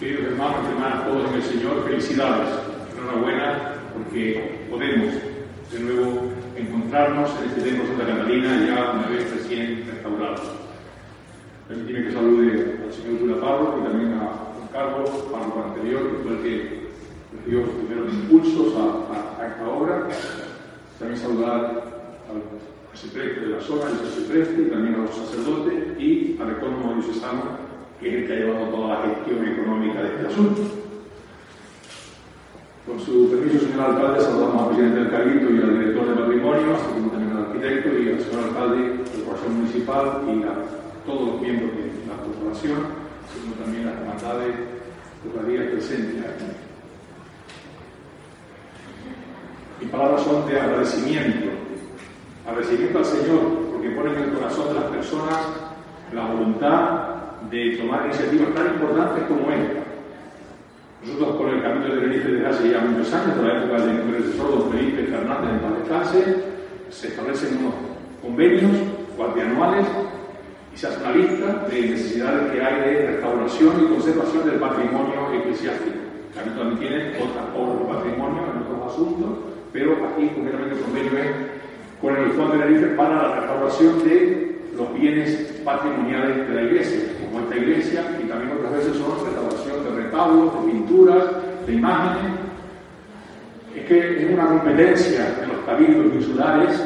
Queridos hermanos hermanas, todos en el Señor, felicidades. Enhorabuena porque podemos de nuevo encontrarnos en este templo Santa Catalina ya una vez recién restaurado. Permíteme que salude al señor Cura Pablo y también a Juan Carlos, párroco anterior, que fue el que dio los primeros impulsos a, esta obra. También saludar al arcipreste de la zona, el arcipreste, y también a los sacerdotes y al rector diocesano que es el que ha llevado toda la gestión económica de este asunto. Con su permiso, señor alcalde, saludamos al presidente del Cabildo y al director de patrimonio, así como también al arquitecto y al señor alcalde de la corporación municipal y a todos los miembros de la corporación, así como también a las hermandades días presentes aquí. Mis palabras son de agradecimiento, agradecimiento al Señor, porque pone en el corazón de las personas la voluntad de tomar iniciativas tan importantes como esta. Nosotros con el Camino de Tenerife desde hace ya muchos años, de la época del profesor don Felipe Fernández en paz se establecen unos convenios cuartianuales y se hace una lista de necesidades que hay de restauración y conservación del patrimonio eclesiástico. Camino también tiene otras obras de patrimonio en otros asuntos, pero aquí concretamente el convenio es con el Fondo de Tenerife para la restauración de los bienes patrimoniales de la iglesia, como esta iglesia, y también otras veces son restauración de retablos, de pinturas, de imágenes. Es que es una competencia de los cabildos insulares,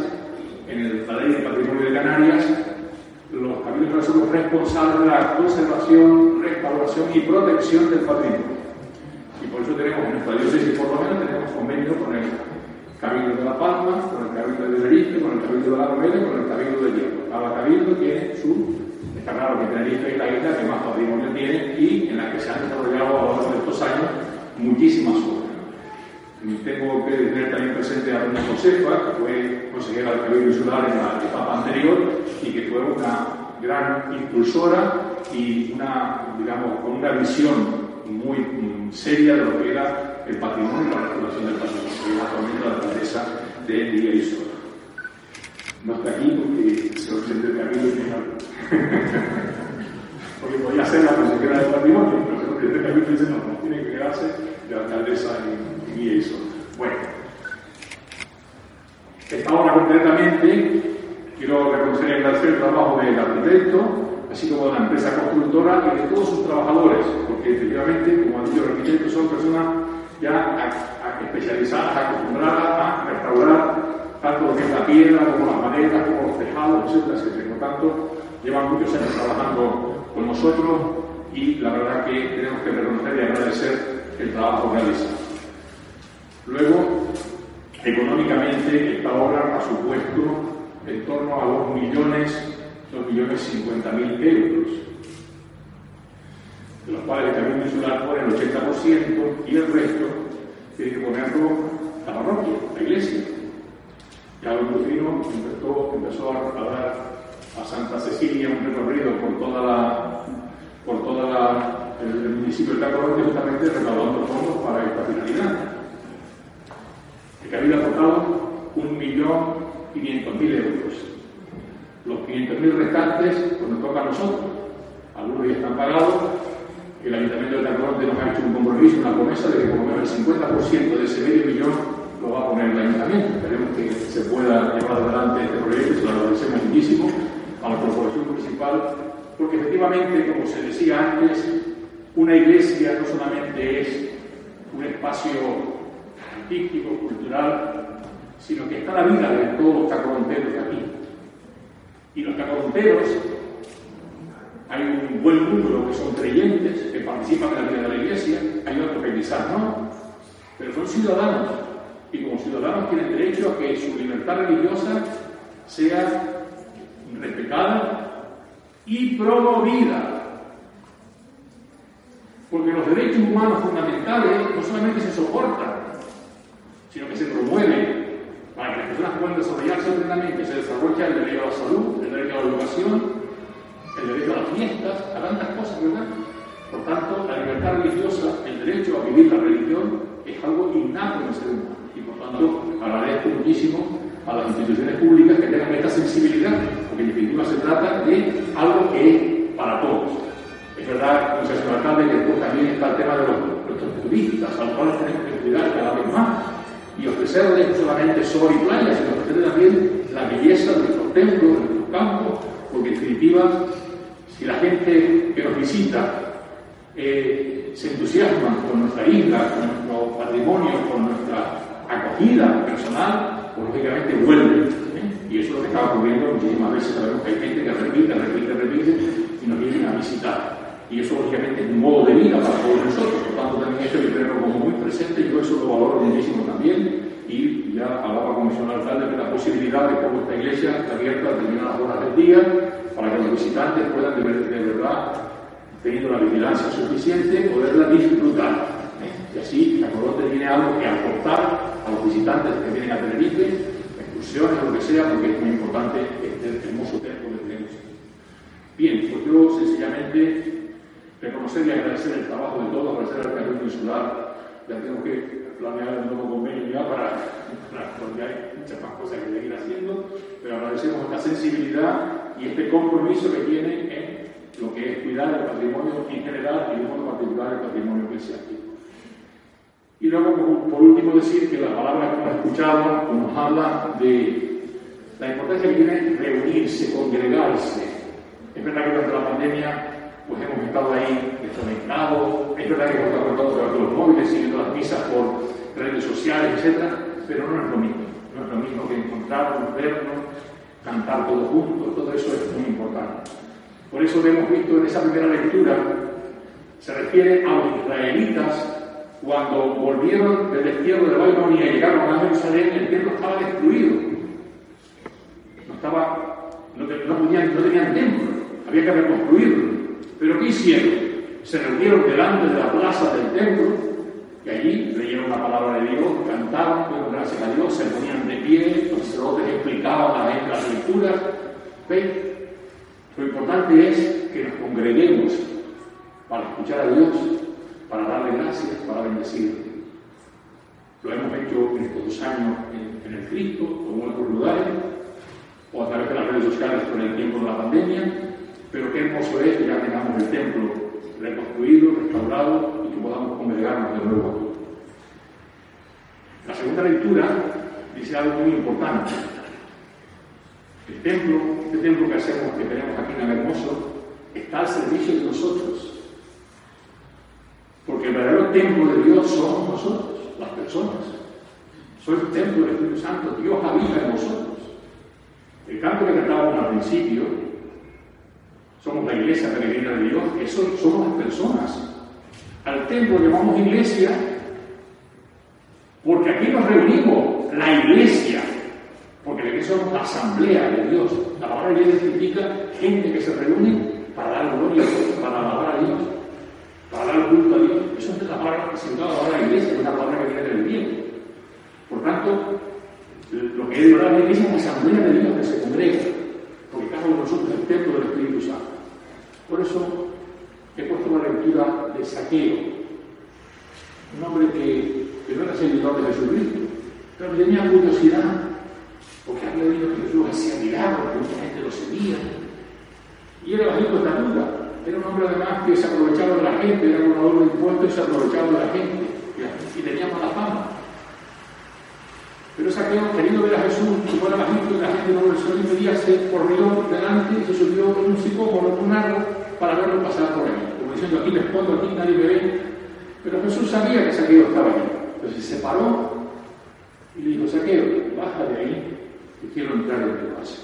en la ley de patrimonio de Canarias, los cabildos son responsables de la conservación, restauración y protección del patrimonio. Y por eso tenemos en nuestra diócesis, por lo menos, tenemos convenio con el Cabildo de La Palma, con el Cabildo de Tenerife, con el Cabildo de La Romera y con el Cabildo de Hierro. Cada cabildo tiene su, está claro que Tenerife es la isla que más patrimonio tiene y en la que se han desarrollado a lo largo de estos años muchísimas obras. Tengo que tener también presente a Doña Josefa, que fue consejera del Cabildo Insular en la etapa anterior y que fue una gran impulsora y una, digamos, con una visión muy seria de lo que era el patrimonio y la restauración del patrimonio, es actualmente la alcaldesa de Liga y Sola. No está aquí porque se lo siente el camino porque podía ser la consejera del patrimonio, pero se lo siente el camino y dice no, no, tiene que quedarse de alcaldesa en, en y. Bueno, esta obra concretamente quiero reconocer y agradecer el trabajo del arquitecto, así como de la empresa constructora y de todos sus trabajadores, porque efectivamente, como han dicho los arquitectos, son personas ya especializadas, acostumbradas a restaurar tanto lo que es la piedra, como las maderas, como los tejados, etcétera, etcétera. Por tanto, llevan muchos años trabajando con nosotros y la verdad que tenemos que reconocer y agradecer el trabajo realizado. Luego, económicamente, esta obra ha supuesto en torno a 2 millones 2 millones 50 mil euros, de los cuales el Cabildo Insular pone el 80% y el resto tiene que ponerlo la parroquia, la iglesia. Ya el Lucino empezó, empezó a, dar a Santa Cecilia un recorrido por toda la por toda la, el, municipio de Tacoronte justamente recaudando fondos para esta finalidad. El Cabildo ha aportado 1.500.000 euros los 500.000 restantes pues nos toca a nosotros. Algunos ya están pagados. El Ayuntamiento de Tacoronte nos ha hecho un compromiso, una promesa de que por lo menos el 50% de ese medio millón lo va a poner el Ayuntamiento. Esperemos que se pueda llevar adelante este proyecto se lo agradecemos muchísimo a la Corporación Municipal, porque efectivamente, como se decía antes, una iglesia no solamente es un espacio artístico, cultural, sino que está la vida de todos los tacoronteros de aquí. Y los cacoronteros, hay un buen número que son creyentes, que participan en la vida de la iglesia, hay otros que quizás no, pero son ciudadanos. Y como ciudadanos tienen derecho a que su libertad religiosa sea respetada y promovida. Porque los derechos humanos fundamentales no solamente se soportan, sino que se promueven para que las personas puedan desarrollarse plenamente, se desarrolla el derecho a la salud, el derecho a la educación, el derecho a las fiestas, a tantas cosas, ¿verdad? Por tanto, la libertad religiosa, el derecho a vivir la religión, es algo innato en el ser humano. Y por tanto, agradezco muchísimo a las instituciones públicas que tengan esta sensibilidad, porque en definitiva se trata de algo que es para todos. Es verdad, como señor alcalde, que después también está el tema de los, nuestros turistas, a los cuales tenemos que cuidar cada vez más y ofrecerles no solamente sol y playa, sino ofrecerles también la belleza de nuestros templos, de nuestros campos, porque en definitiva, si la gente que nos visita se entusiasma con nuestra isla, con nuestro patrimonio, con nuestra acogida personal, pues lógicamente vuelve. ¿eh? Y eso es lo que está ocurriendo muchísimas veces. Sabemos que hay gente que repite, repite, repite y nos vienen a visitar. Y eso lógicamente es un modo de vida para todos nosotros. Por tanto, también eso hay que tenerlo como muy presente. Yo eso lo valoro muchísimo también. Y ya hablaba con el alcalde de la posibilidad de que esta iglesia está abierta a determinadas horas del día para que los visitantes puedan de, de verdad teniendo la vigilancia suficiente, poderla disfrutar. ¿eh? Y así la Colote tiene algo que aportar a los visitantes que vienen a Tenerife, excursiones, lo que sea, porque es muy importante este hermoso templo que tenemos. Bien, pues yo sencillamente reconocer y agradecer el trabajo de todos, agradecer al Carril Insular, ya tengo que planear un nuevo convenio ya para, para, porque hay muchas más cosas que seguir haciendo, pero agradecemos esta sensibilidad y este compromiso que tiene en lo que es cuidar el patrimonio en general y de modo particular el patrimonio eclesiástico. Y luego, por último, decir que la palabra que hemos escuchado nos habla de la importancia que tiene reunirse, congregarse. Es verdad que durante la pandemia pues hemos estado ahí desconectados, es verdad que hemos estado conectados con los móviles, siguiendo las misas por redes sociales, etc., pero no es lo mismo. No es lo mismo que encontrarnos, vernos, cantar todos juntos, todo eso es muy importante. Por eso lo hemos visto en esa primera lectura, se refiere a los israelitas cuando volvieron del destierro de Babilonia y llegaron a Jerusalén, el templo estaba destruido. No, estaba, no, tenían, no tenían templo, había que reconstruirlo. Pero ¿qué hicieron? Se reunieron delante de la plaza del templo y allí leyeron la palabra de Dios, cantaban, dieron gracias a Dios, se ponían de pie, los sacerdotes explicaban las, las lecturas. Lo importante es que nos congreguemos para escuchar a Dios, para darle gracias, para bendecirle. Lo hemos hecho en estos dos años en, el Cristo en otros lugares, o a través de las redes sociales por el tiempo de la pandemia, pero qué hermoso es que ya tengamos el templo reconstruido, restaurado y que podamos congregarnos de nuevo aquí. La segunda lectura dice algo muy importante. El templo, este templo que hacemos, que tenemos aquí en el Hermoso, está al servicio de nosotros. Porque el verdadero templo de Dios somos nosotros, las personas. Soy el templo del Espíritu Santo, Dios habita en nosotros. El canto que cantábamos al principio, somos la iglesia peregrina de Dios, eso somos las personas. Al templo llamamos iglesia porque aquí nos reunimos, la iglesia, porque la iglesia es la asamblea de Dios. La palabra iglesia significa gente que se reúne para dar gloria a Dios, para alabar a Dios, para dar culto a Dios. Eso es la palabra que se la palabra iglesia, es una palabra que viene del bien. Por tanto, lo que es de verdad la iglesia es la asamblea de Dios que se congrega, porque cada uno de nosotros es el templo del Espíritu Santo. Por eso he puesto la lectura de Saqueo, un hombre que, que no era seguidor de Jesucristo, pero tenía curiosidad porque había oído que Jesús hacía milagros, que mucha gente lo seguía. Y era bajito de estatura, era un hombre además que se aprovechaba de la gente, era un de impuestos y se aprovechaba de la gente, y tenía mala fama. Pero Saqueo, queriendo ver a Jesús, como era bajito y la gente no lo día, se corrió delante y se subió con un psicólogo, con un árbol, para verlo pasar por ahí. Como diciendo, aquí me escondo, aquí nadie me ve. Pero Jesús sabía que Saqueo estaba allí. Entonces se paró y le dijo, Saqueo, baja de ahí y quiero entrar en tu casa.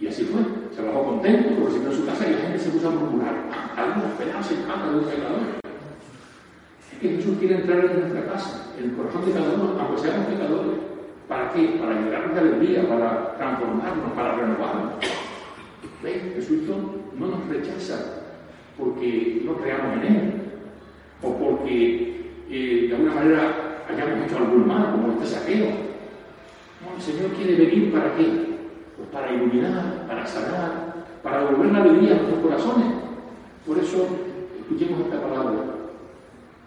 Y así fue, se bajó contento porque se en su casa y la gente se puso a murmurar, alguna esperanza en casa de un pecador. Es que Jesús quiere entrar en nuestra casa, en el corazón de cada uno, aunque seamos pecadores. ¿Para qué? Para llenarnos de alegría, para transformarnos, para renovarnos. ¿Ven? Jesucristo no nos rechaza porque no creamos en Él o porque eh, de alguna manera hayamos hecho algún mal, como este saqueo. No, el Señor quiere venir para qué? Pues para iluminar, para sanar, para devolver la alegría a nuestros corazones. Por eso, escuchemos esta palabra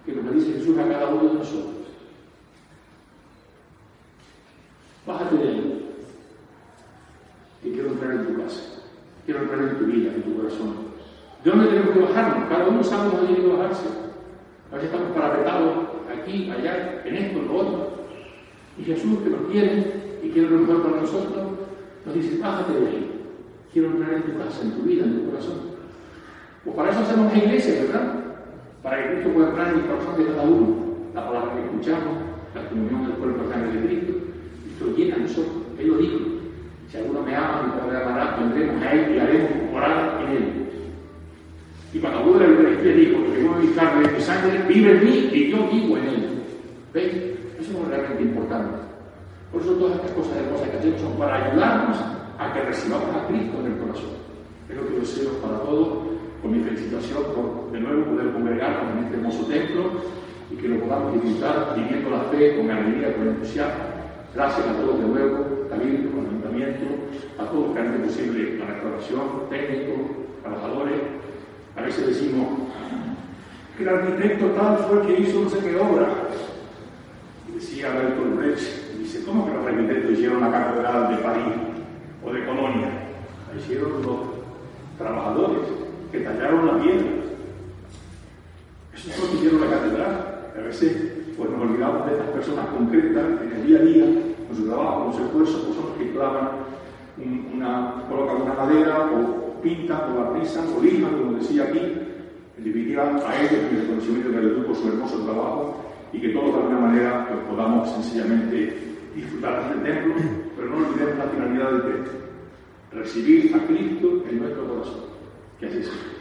que nos dice Jesús a cada uno de nosotros. Bájate de ahí, que quiero entrar en tu casa. quiero entrar en tu vida, en tu corazón. ¿De dónde tenemos que bajarnos? Cada uno sabe dónde tiene que bajarse. A veces estamos parapetados aquí, allá, en esto, en lo otro. Y Jesús, que nos quiere y quiere lo mejor para nosotros, nos dice, bájate de ahí. Quiero entrar en tu casa, en tu vida, en tu corazón. Pues para eso hacemos la iglesia, ¿verdad? Para que Cristo pueda entrar en el corazón de cada uno. La palabra que escuchamos, la comunión del cuerpo sangre de Cristo, esto llena a nosotros. Él lo dijo. Si alguno me ama, mi Padre amará, vendremos a Él y haremos morar en Él. Y cuando de la Eucaristía dijo, yo mi carne y mi sangre vive en mí y yo vivo en Él. ¿Veis? Eso es realmente importante. Por eso todas estas cosas hermosas que hacemos son para ayudarnos a que recibamos a Cristo en el corazón. Es lo que deseo para todos, con mi felicitación por de nuevo poder congregarnos en este hermoso templo y que lo podamos disfrutar viviendo la fe con alegría, con entusiasmo. Gracias a todos de nuevo, David, al Ayuntamiento, a todos los que han hecho posible la restauración, técnicos, trabajadores. A veces decimos que el arquitecto tal fue el que hizo no sé qué obra. Y decía Bertolt Brecht, dice, ¿cómo que los arquitectos hicieron la catedral de París o de Colonia? La hicieron los trabajadores que tallaron la piedra. Eso es lo que hicieron la catedral. A veces pues nos olvidamos de estas personas concretas en el día a día, con su trabajo, con su esfuerzo, pues son los que clavan una, colocan una madera o pintan o barnizan o lijan, como decía aquí, definitiva a ellos mi reconocimiento de gratitud por su hermoso trabajo y que todos de alguna manera pues, podamos sencillamente disfrutar del templo, pero no olvidemos la finalidad del templo, recibir a Cristo en nuestro corazón. Que así sea.